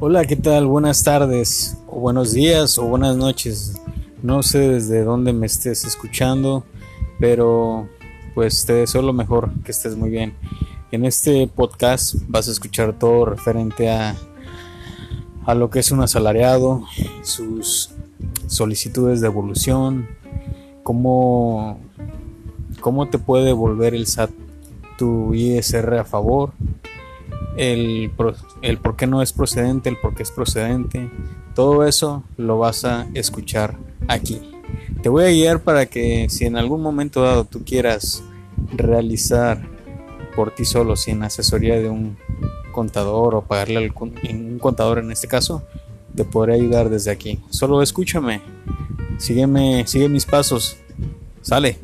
Hola, ¿qué tal? Buenas tardes, o buenos días, o buenas noches. No sé desde dónde me estés escuchando, pero pues te deseo lo mejor, que estés muy bien. En este podcast vas a escuchar todo referente a, a lo que es un asalariado, sus solicitudes de evolución, cómo, cómo te puede devolver el SAT tu ISR a favor, el, el por qué no es procedente, el por qué es procedente, todo eso lo vas a escuchar aquí. Te voy a guiar para que si en algún momento dado tú quieras realizar por ti solo sin asesoría de un contador o pagarle a un contador en este caso, te podré ayudar desde aquí. Solo escúchame, sígueme, sigue mis pasos. Sale.